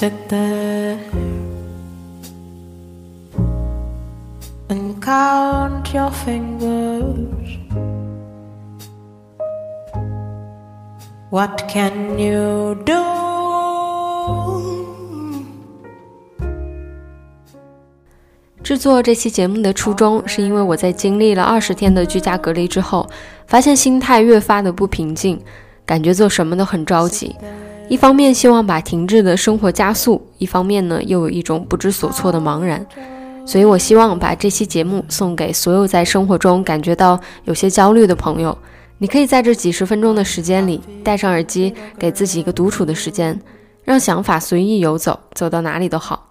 There and count your fingers. What can you do? 制作这期节目的初衷，是因为我在经历了二十天的居家隔离之后，发现心态越发的不平静，感觉做什么都很着急。一方面希望把停滞的生活加速，一方面呢又有一种不知所措的茫然。所以我希望把这期节目送给所有在生活中感觉到有些焦虑的朋友。你可以在这几十分钟的时间里戴上耳机，给自己一个独处的时间，让想法随意游走，走到哪里都好。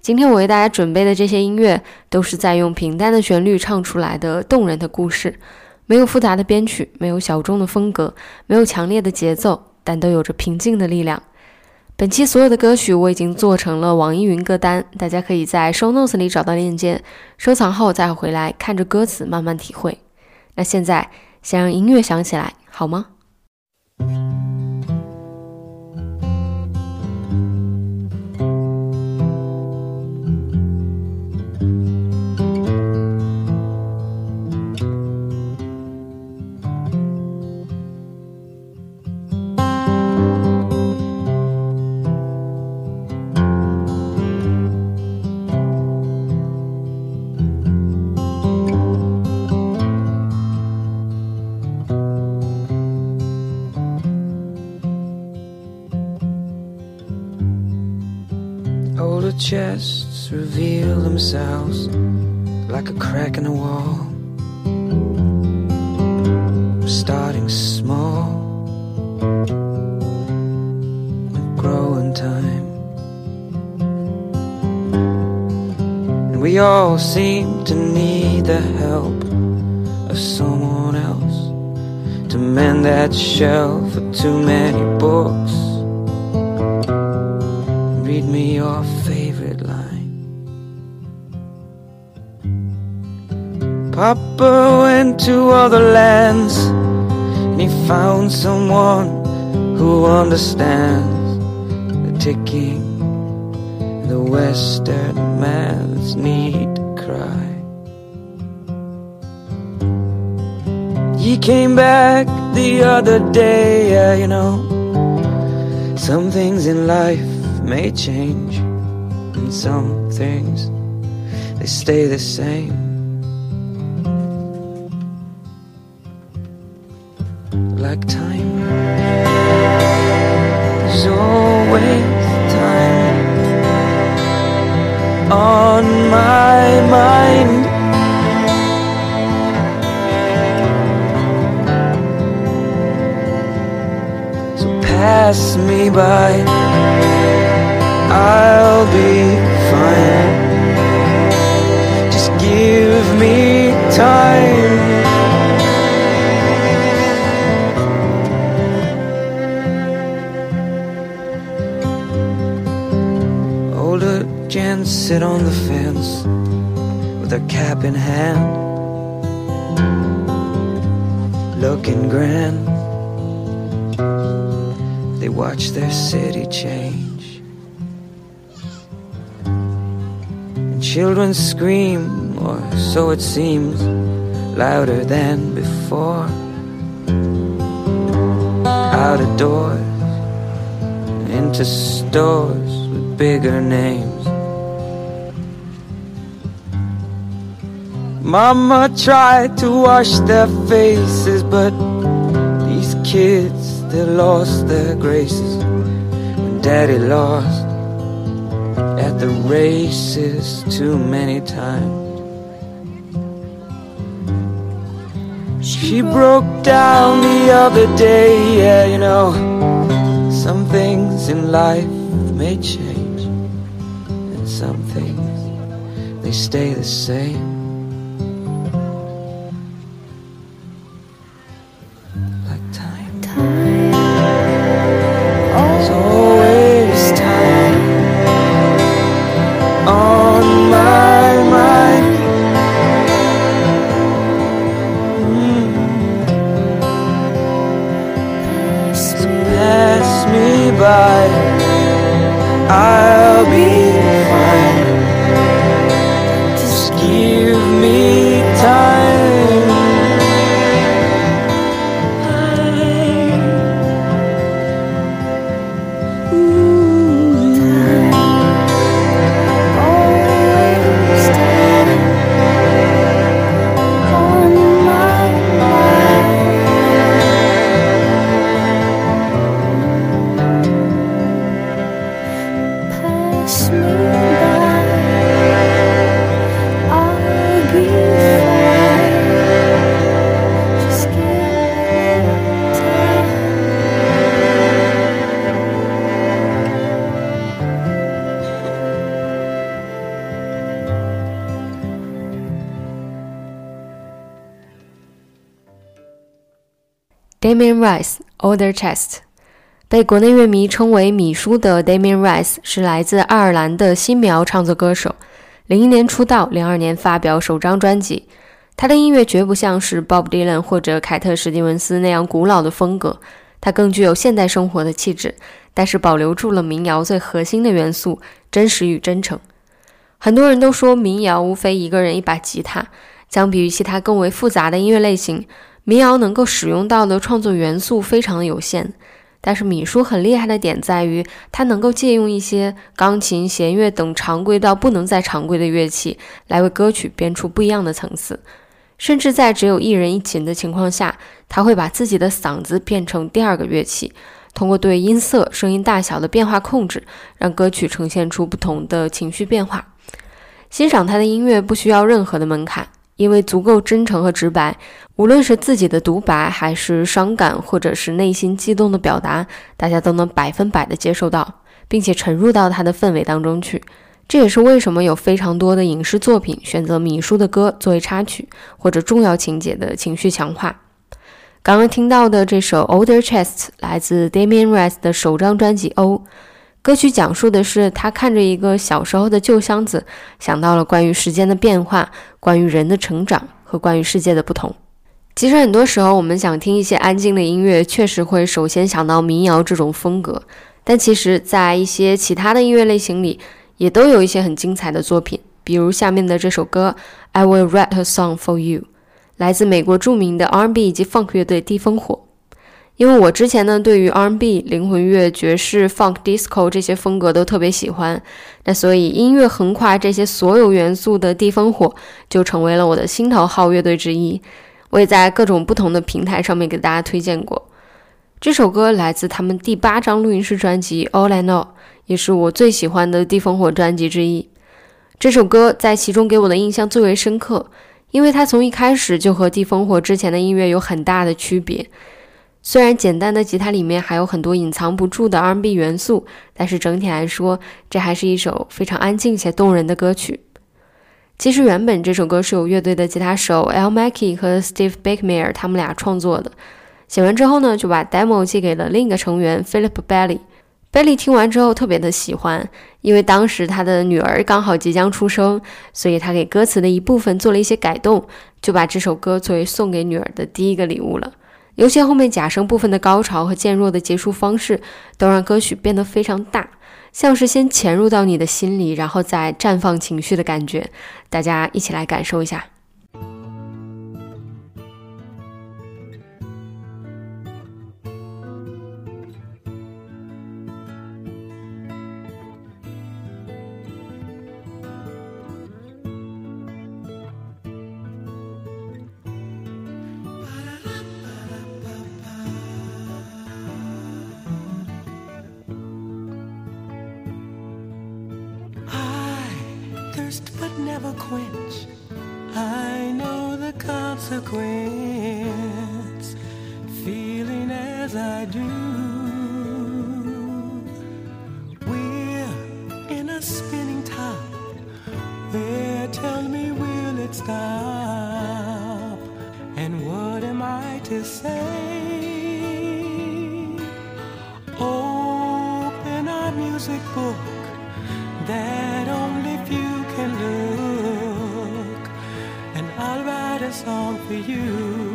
今天我为大家准备的这些音乐，都是在用平淡的旋律唱出来的动人的故事，没有复杂的编曲，没有小众的风格，没有强烈的节奏，但都有着平静的力量。本期所有的歌曲我已经做成了网易云歌单，大家可以在 show notes 里找到链接，收藏后再回来看着歌词慢慢体会。那现在先让音乐响起来，好吗？Older chests reveal themselves like a crack in the wall. Starting small and time. And we all seem to need the help of someone else to mend that shelf of too many books. Read me your favorite Papa went to other lands and he found someone who understands the ticking, the Western man's need to cry. He came back the other day, yeah, you know. Some things in life may change, and some things they stay the same. Like time, there's always time on my mind. So pass me by. Children scream, or so it seems, louder than before. Out of doors, into stores with bigger names. Mama tried to wash their faces, but these kids, they lost their graces when daddy lost the races too many times. She broke down the other day, yeah, you know. Some things in life may change, and some things they stay the same. Damien Rice Older Chest，被国内乐迷称为“米叔”的 Damien Rice 是来自爱尔兰的新苗创作歌手。零一年出道，零二年发表首张专辑。他的音乐绝不像是 Bob Dylan 或者凯特·史蒂文斯那样古老的风格，他更具有现代生活的气质，但是保留住了民谣最核心的元素——真实与真诚。很多人都说民谣无非一个人一把吉他，相比于其他更为复杂的音乐类型。民谣能够使用到的创作元素非常的有限，但是米叔很厉害的点在于，他能够借用一些钢琴、弦乐等常规到不能再常规的乐器，来为歌曲编出不一样的层次。甚至在只有一人一琴的情况下，他会把自己的嗓子变成第二个乐器，通过对音色、声音大小的变化控制，让歌曲呈现出不同的情绪变化。欣赏他的音乐不需要任何的门槛。因为足够真诚和直白，无论是自己的独白，还是伤感，或者是内心激动的表达，大家都能百分百的接受到，并且沉入到他的氛围当中去。这也是为什么有非常多的影视作品选择米叔的歌作为插曲或者重要情节的情绪强化。刚刚听到的这首《Older Chest》来自 Damien Rice 的首张专辑《O》。歌曲讲述的是他看着一个小时候的旧箱子，想到了关于时间的变化、关于人的成长和关于世界的不同。其实很多时候，我们想听一些安静的音乐，确实会首先想到民谣这种风格。但其实，在一些其他的音乐类型里，也都有一些很精彩的作品。比如下面的这首歌《I Will Write a Song for You》，来自美国著名的 R&B 以及 Funk 乐队地烽火。因为我之前呢，对于 R&B、灵魂乐、爵士、Funk、Disco 这些风格都特别喜欢，那所以音乐横跨这些所有元素的地烽火就成为了我的心头好乐队之一。我也在各种不同的平台上面给大家推荐过。这首歌来自他们第八张录音室专辑《All I Know》，也是我最喜欢的地烽火专辑之一。这首歌在其中给我的印象最为深刻，因为它从一开始就和地烽火之前的音乐有很大的区别。虽然简单的吉他里面还有很多隐藏不住的 R&B 元素，但是整体来说，这还是一首非常安静且动人的歌曲。其实原本这首歌是由乐队的吉他手 Al Mackey 和 Steve b a k e m a r e 他们俩创作的。写完之后呢，就把 demo 寄给了另一个成员 Philip Bailey。Bailey 听完之后特别的喜欢，因为当时他的女儿刚好即将出生，所以他给歌词的一部分做了一些改动，就把这首歌作为送给女儿的第一个礼物了。尤其后面假声部分的高潮和渐弱的结束方式，都让歌曲变得非常大，像是先潜入到你的心里，然后再绽放情绪的感觉。大家一起来感受一下。song for you.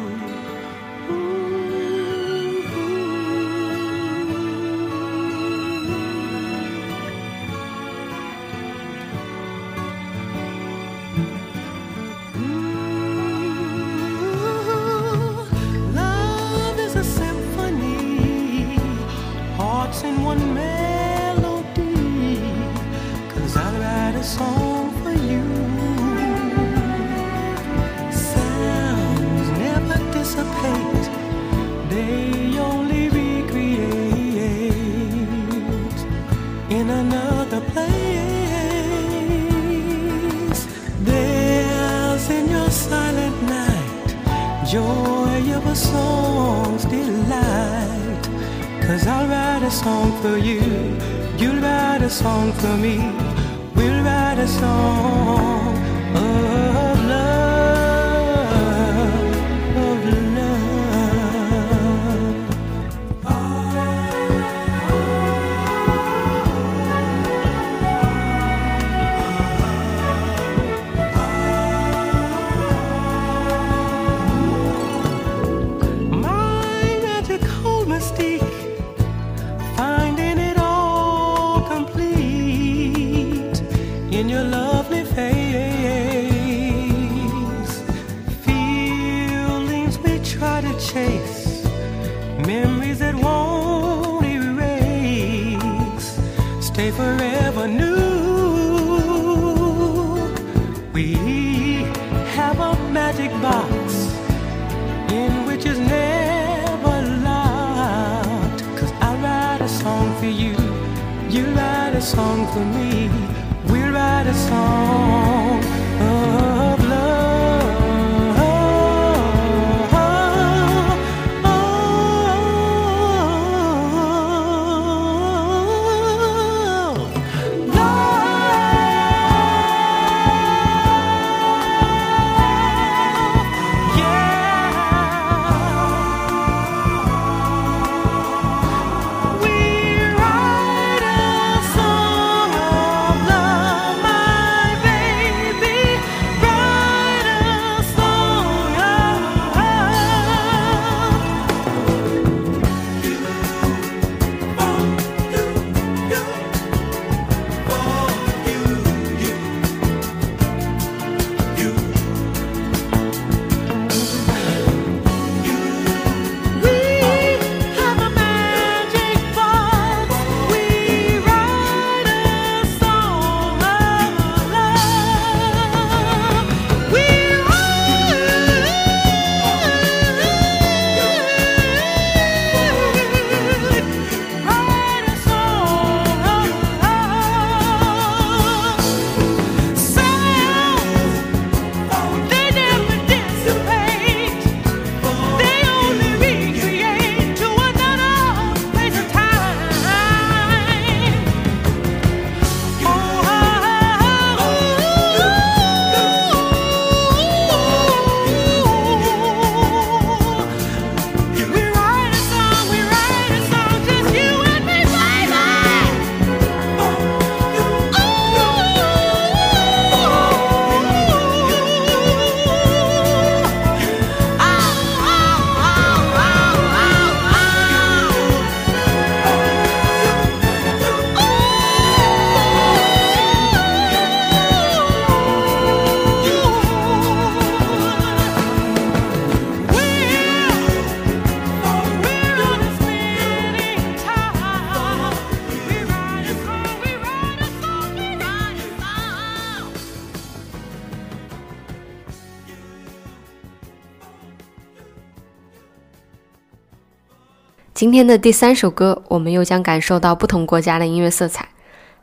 今天的第三首歌，我们又将感受到不同国家的音乐色彩。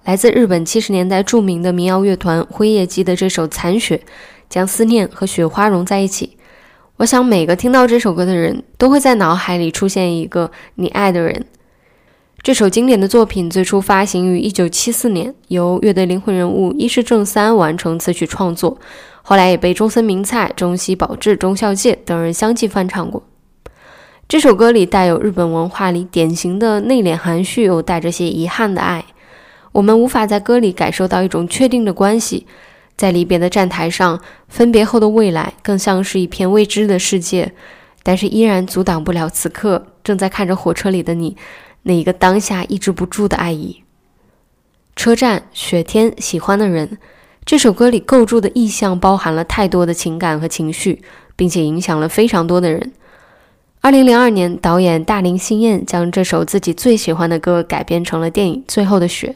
来自日本七十年代著名的民谣乐团辉夜姬的这首《残雪》，将思念和雪花融在一起。我想每个听到这首歌的人都会在脑海里出现一个你爱的人。这首经典的作品最初发行于1974年，由乐队灵魂人物伊势正三完成词曲创作，后来也被中森明菜、中西保志、中孝介等人相继翻唱过。这首歌里带有日本文化里典型的内敛含蓄又带着些遗憾的爱，我们无法在歌里感受到一种确定的关系，在离别的站台上，分别后的未来更像是一片未知的世界，但是依然阻挡不了此刻正在看着火车里的你。那一个当下抑制不住的爱意，车站、雪天、喜欢的人，这首歌里构筑的意象包含了太多的情感和情绪，并且影响了非常多的人。二零零二年，导演大林信彦将这首自己最喜欢的歌改编成了电影《最后的雪》。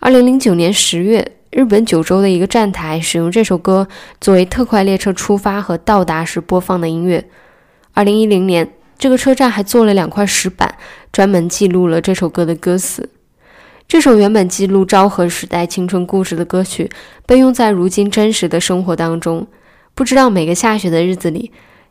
二零零九年十月，日本九州的一个站台使用这首歌作为特快列车出发和到达时播放的音乐。二零一零年。这个车站还做了两块石板，专门记录了这首歌的歌词。这首原本记录昭和时代青春故事的歌曲，被用在如今真实的生活当中。不知道每个下雪的日子里，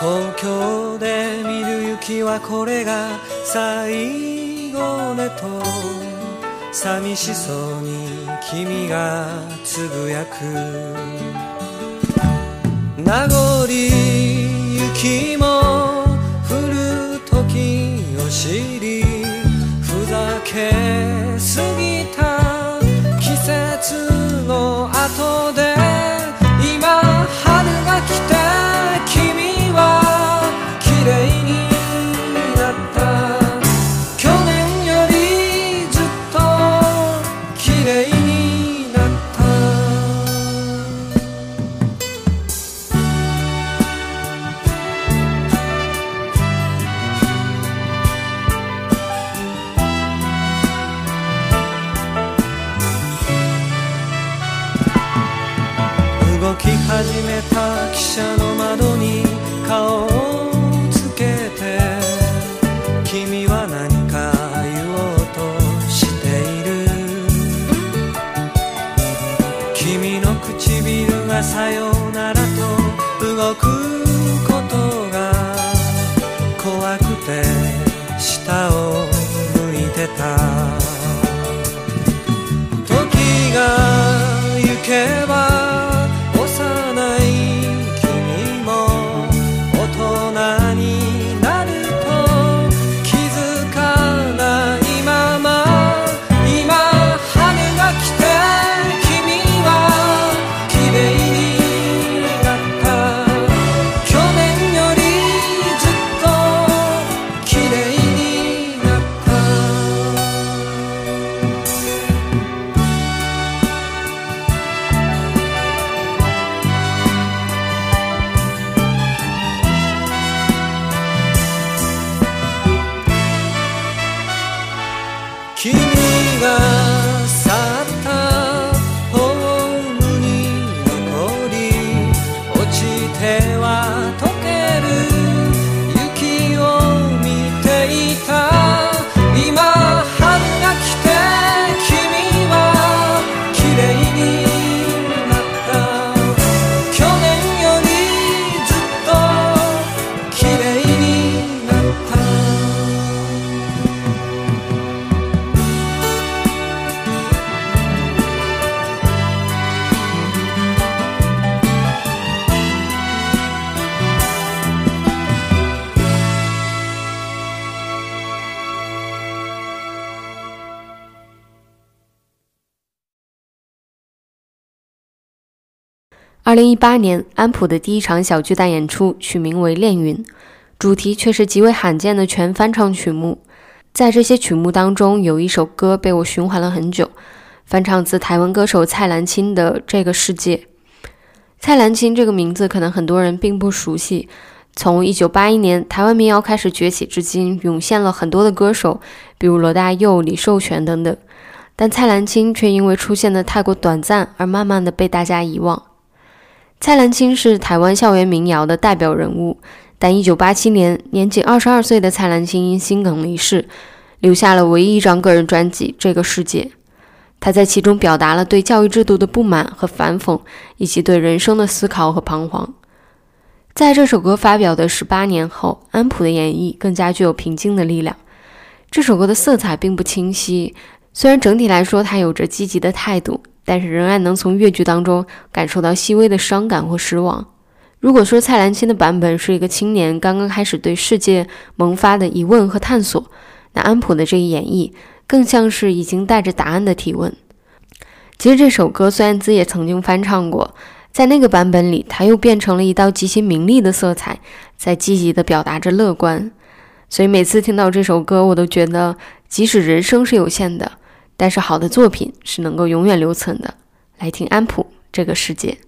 東京で見る雪はこれが最後ねと寂しそうに君がつぶやく。名残雪も降る時を知りふざけすぎた季節の後で八年，安普的第一场小巨蛋演出取名为《恋云》，主题却是极为罕见的全翻唱曲目。在这些曲目当中，有一首歌被我循环了很久，翻唱自台湾歌手蔡澜清的《这个世界》。蔡澜清这个名字可能很多人并不熟悉。从一九八一年台湾民谣开始崛起至今，涌现了很多的歌手，比如罗大佑、李寿全等等。但蔡澜清却因为出现的太过短暂而慢慢的被大家遗忘。蔡澜清是台湾校园民谣的代表人物，但1987年年仅22岁的蔡澜清因心梗离世，留下了唯一一张个人专辑《这个世界》。他在其中表达了对教育制度的不满和反讽，以及对人生的思考和彷徨。在这首歌发表的十八年后，安普的演绎更加具有平静的力量。这首歌的色彩并不清晰，虽然整体来说他有着积极的态度，但是仍然能从乐句当中感受到细微的伤感或失望。如果说蔡澜清的版本是一个青年刚刚开始对世界萌发的疑问和探索，那安普的这一演绎。更像是已经带着答案的提问。其实这首歌孙燕姿也曾经翻唱过，在那个版本里，它又变成了一道极其明丽的色彩，在积极地表达着乐观。所以每次听到这首歌，我都觉得，即使人生是有限的，但是好的作品是能够永远留存的。来听安普这个世界。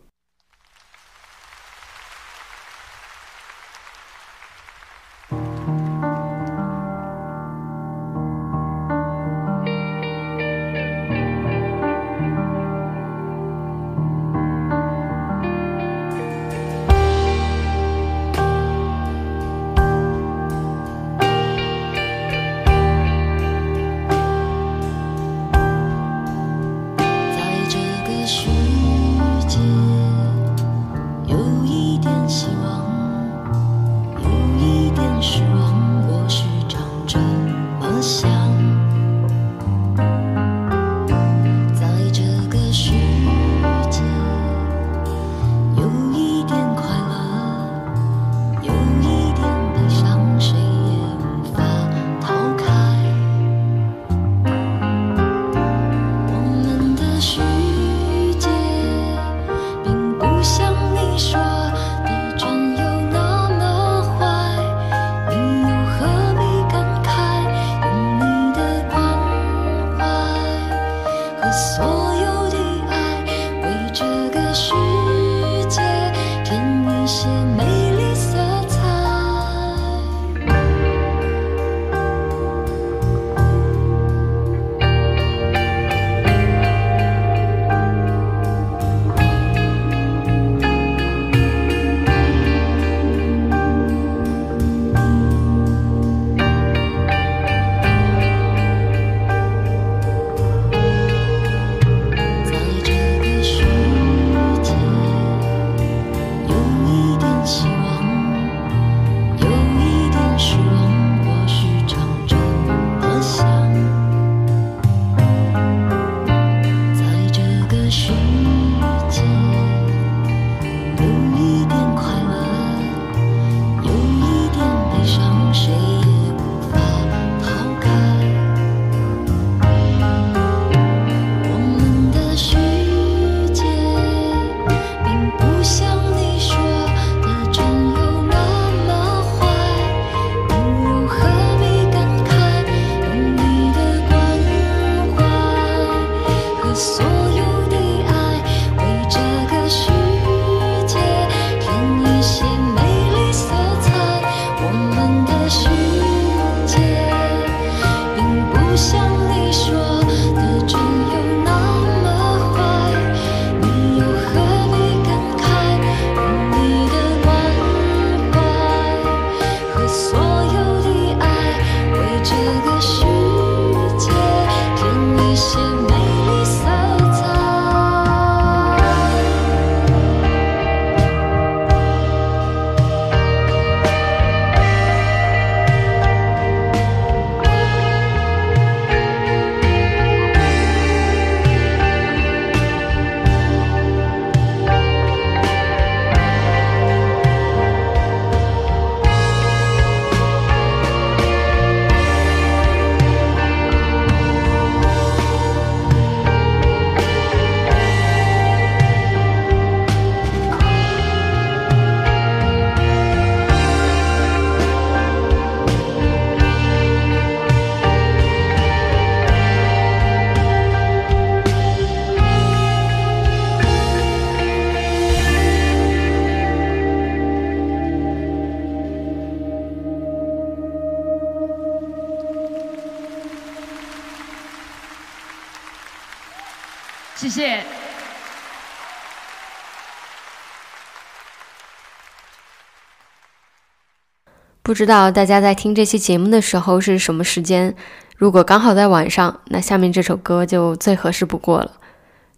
不知道大家在听这期节目的时候是什么时间？如果刚好在晚上，那下面这首歌就最合适不过了。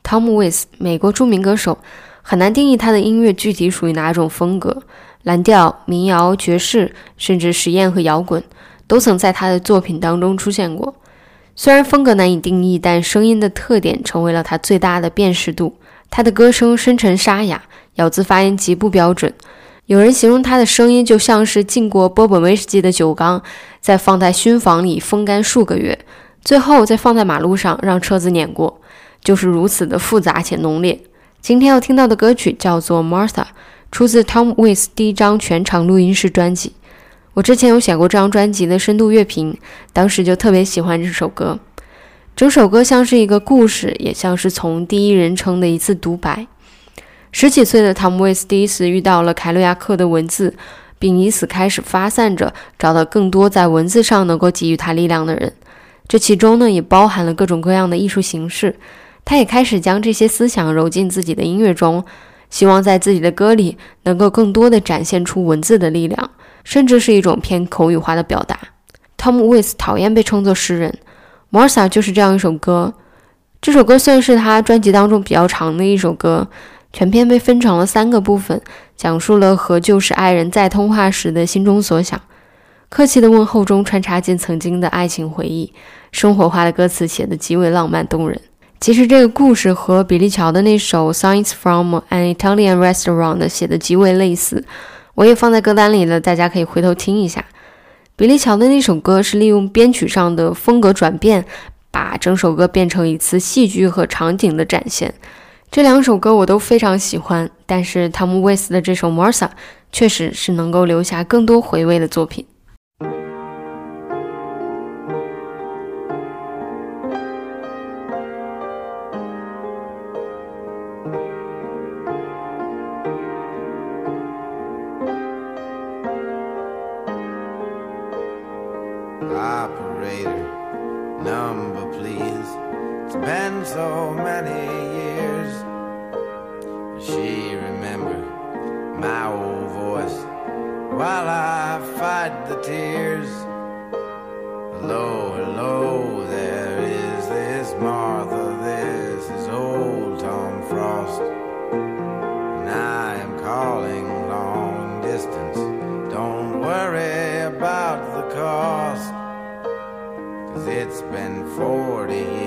Tom Waits，美国著名歌手，很难定义他的音乐具体属于哪种风格，蓝调、民谣、爵士，甚至实验和摇滚，都曾在他的作品当中出现过。虽然风格难以定义，但声音的特点成为了他最大的辨识度。他的歌声深沉沙哑，咬字发音极不标准。有人形容他的声音就像是浸过波本威士忌的酒缸，再放在熏房里风干数个月，最后再放在马路上让车子碾过，就是如此的复杂且浓烈。今天要听到的歌曲叫做《Martha》，出自 Tom Waits 第一张全长录音室专辑。我之前有写过这张专辑的深度乐评，当时就特别喜欢这首歌。整首歌像是一个故事，也像是从第一人称的一次独白。十几岁的汤姆·威斯第一次遇到了凯鲁亚克的文字，并以此开始发散着，找到更多在文字上能够给予他力量的人。这其中呢，也包含了各种各样的艺术形式。他也开始将这些思想揉进自己的音乐中，希望在自己的歌里能够更多的展现出文字的力量，甚至是一种偏口语化的表达。汤姆·威斯讨厌被称作诗人，《Marsa》就是这样一首歌。这首歌算是他专辑当中比较长的一首歌。全篇被分成了三个部分，讲述了和旧时爱人在通话时的心中所想。客气的问候中穿插进曾经的爱情回忆，生活化的歌词写得极为浪漫动人。其实这个故事和比利乔的那首《Signs from an Italian Restaurant》写的极为类似，我也放在歌单里了，大家可以回头听一下。比利乔的那首歌是利用编曲上的风格转变，把整首歌变成一次戏剧和场景的展现。这两首歌我都非常喜欢，但是汤姆·威斯的这首《Marsa》确实是能够留下更多回味的作品。been 40 years.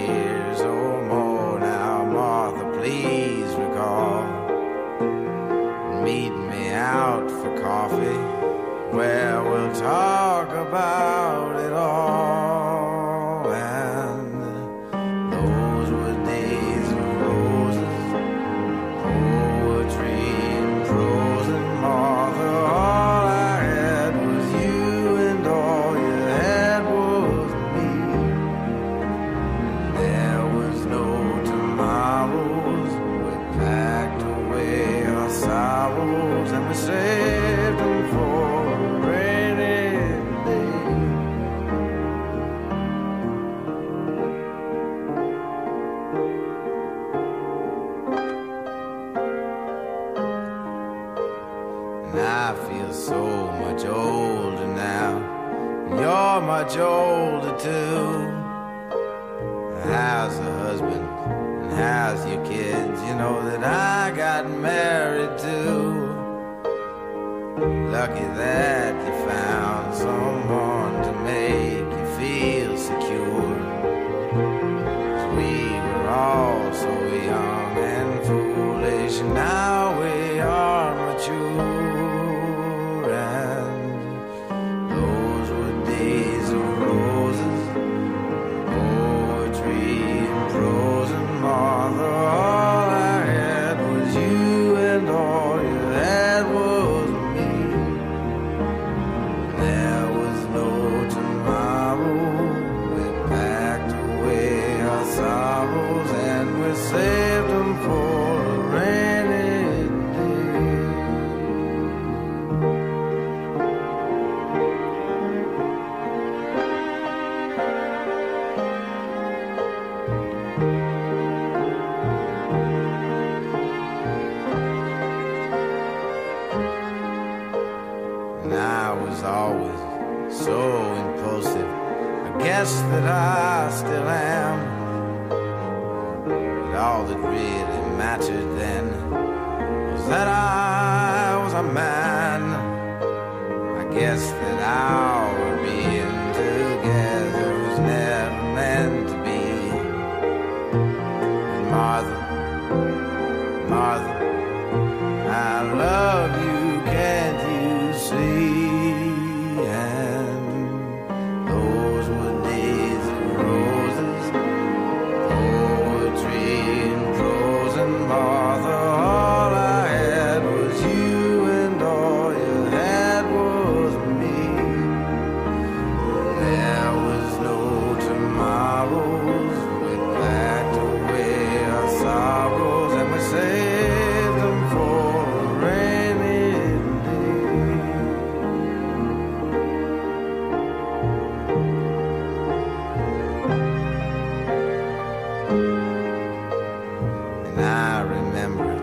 husband and how's your kids? You know that I got married too. Lucky that you found someone to make you feel secure. Cause we were all so young and foolish, Now. Now I was always so impulsive. I guess that I still am. But all that really mattered then was that I was a man. I guess that I. I remember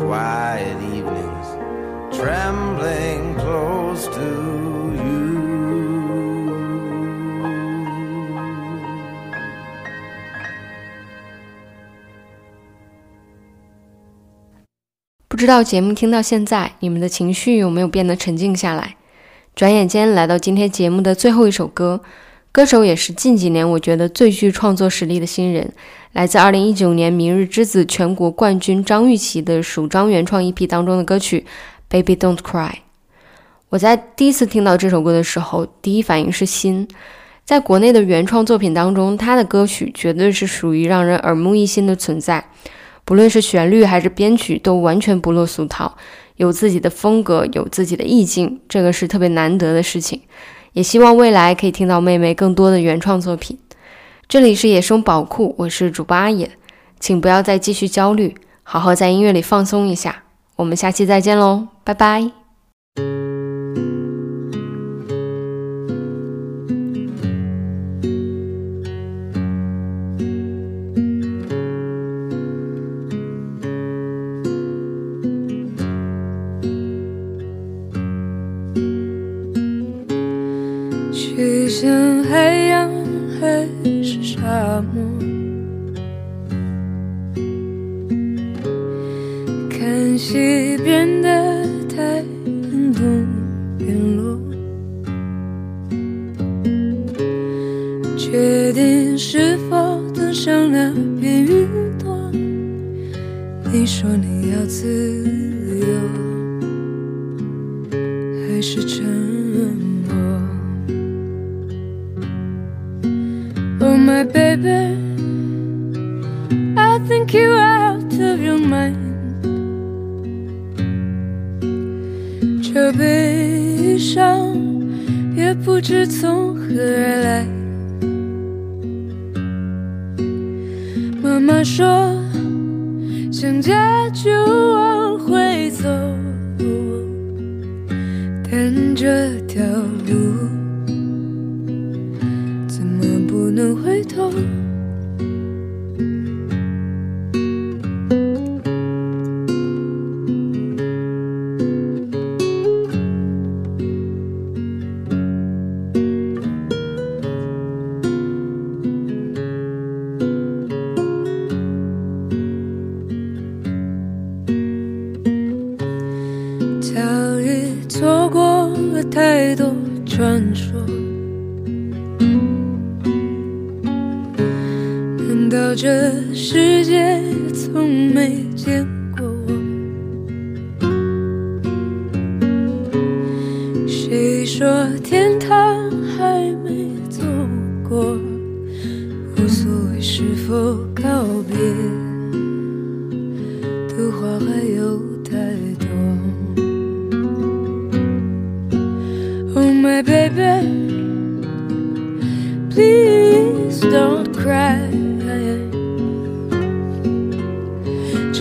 quiet evenings, trembling close to you. 不知道节目听到现在，你们的情绪有没有变得沉静下来？转眼间来到今天节目的最后一首歌，歌手也是近几年我觉得最具创作实力的新人，来自2019年《明日之子》全国冠军张钰琪的首张原创 EP 当中的歌曲《Baby Don't Cry》。我在第一次听到这首歌的时候，第一反应是新。在国内的原创作品当中，他的歌曲绝对是属于让人耳目一新的存在。不论是旋律还是编曲，都完全不落俗套，有自己的风格，有自己的意境，这个是特别难得的事情。也希望未来可以听到妹妹更多的原创作品。这里是野生宝库，我是主播阿野，请不要再继续焦虑，好好在音乐里放松一下。我们下期再见喽，拜拜。看这条路。怎么不能回头？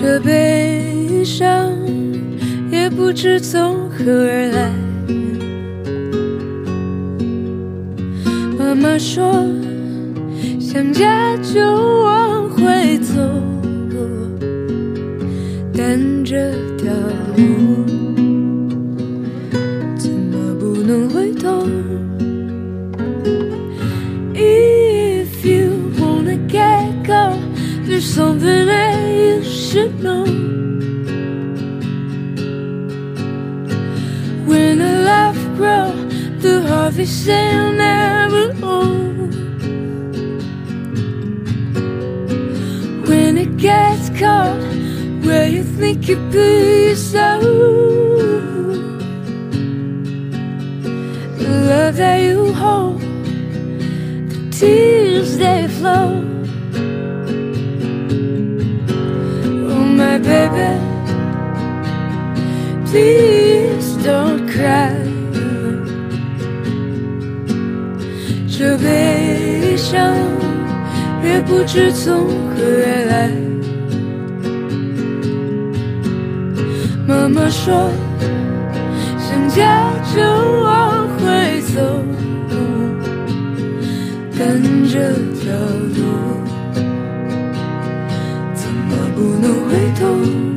这悲伤也不知从何而来。妈妈说，想家就往回走。但这条路怎么不能回头？If you wanna get go, there's something. Harvest will never old. When it gets cold, where you think you put yourself, the love that you hold, the tears they flow. Oh my baby, please 这悲伤也不知从何而来。妈妈说，想家就往回走，但这条路怎么不能回头？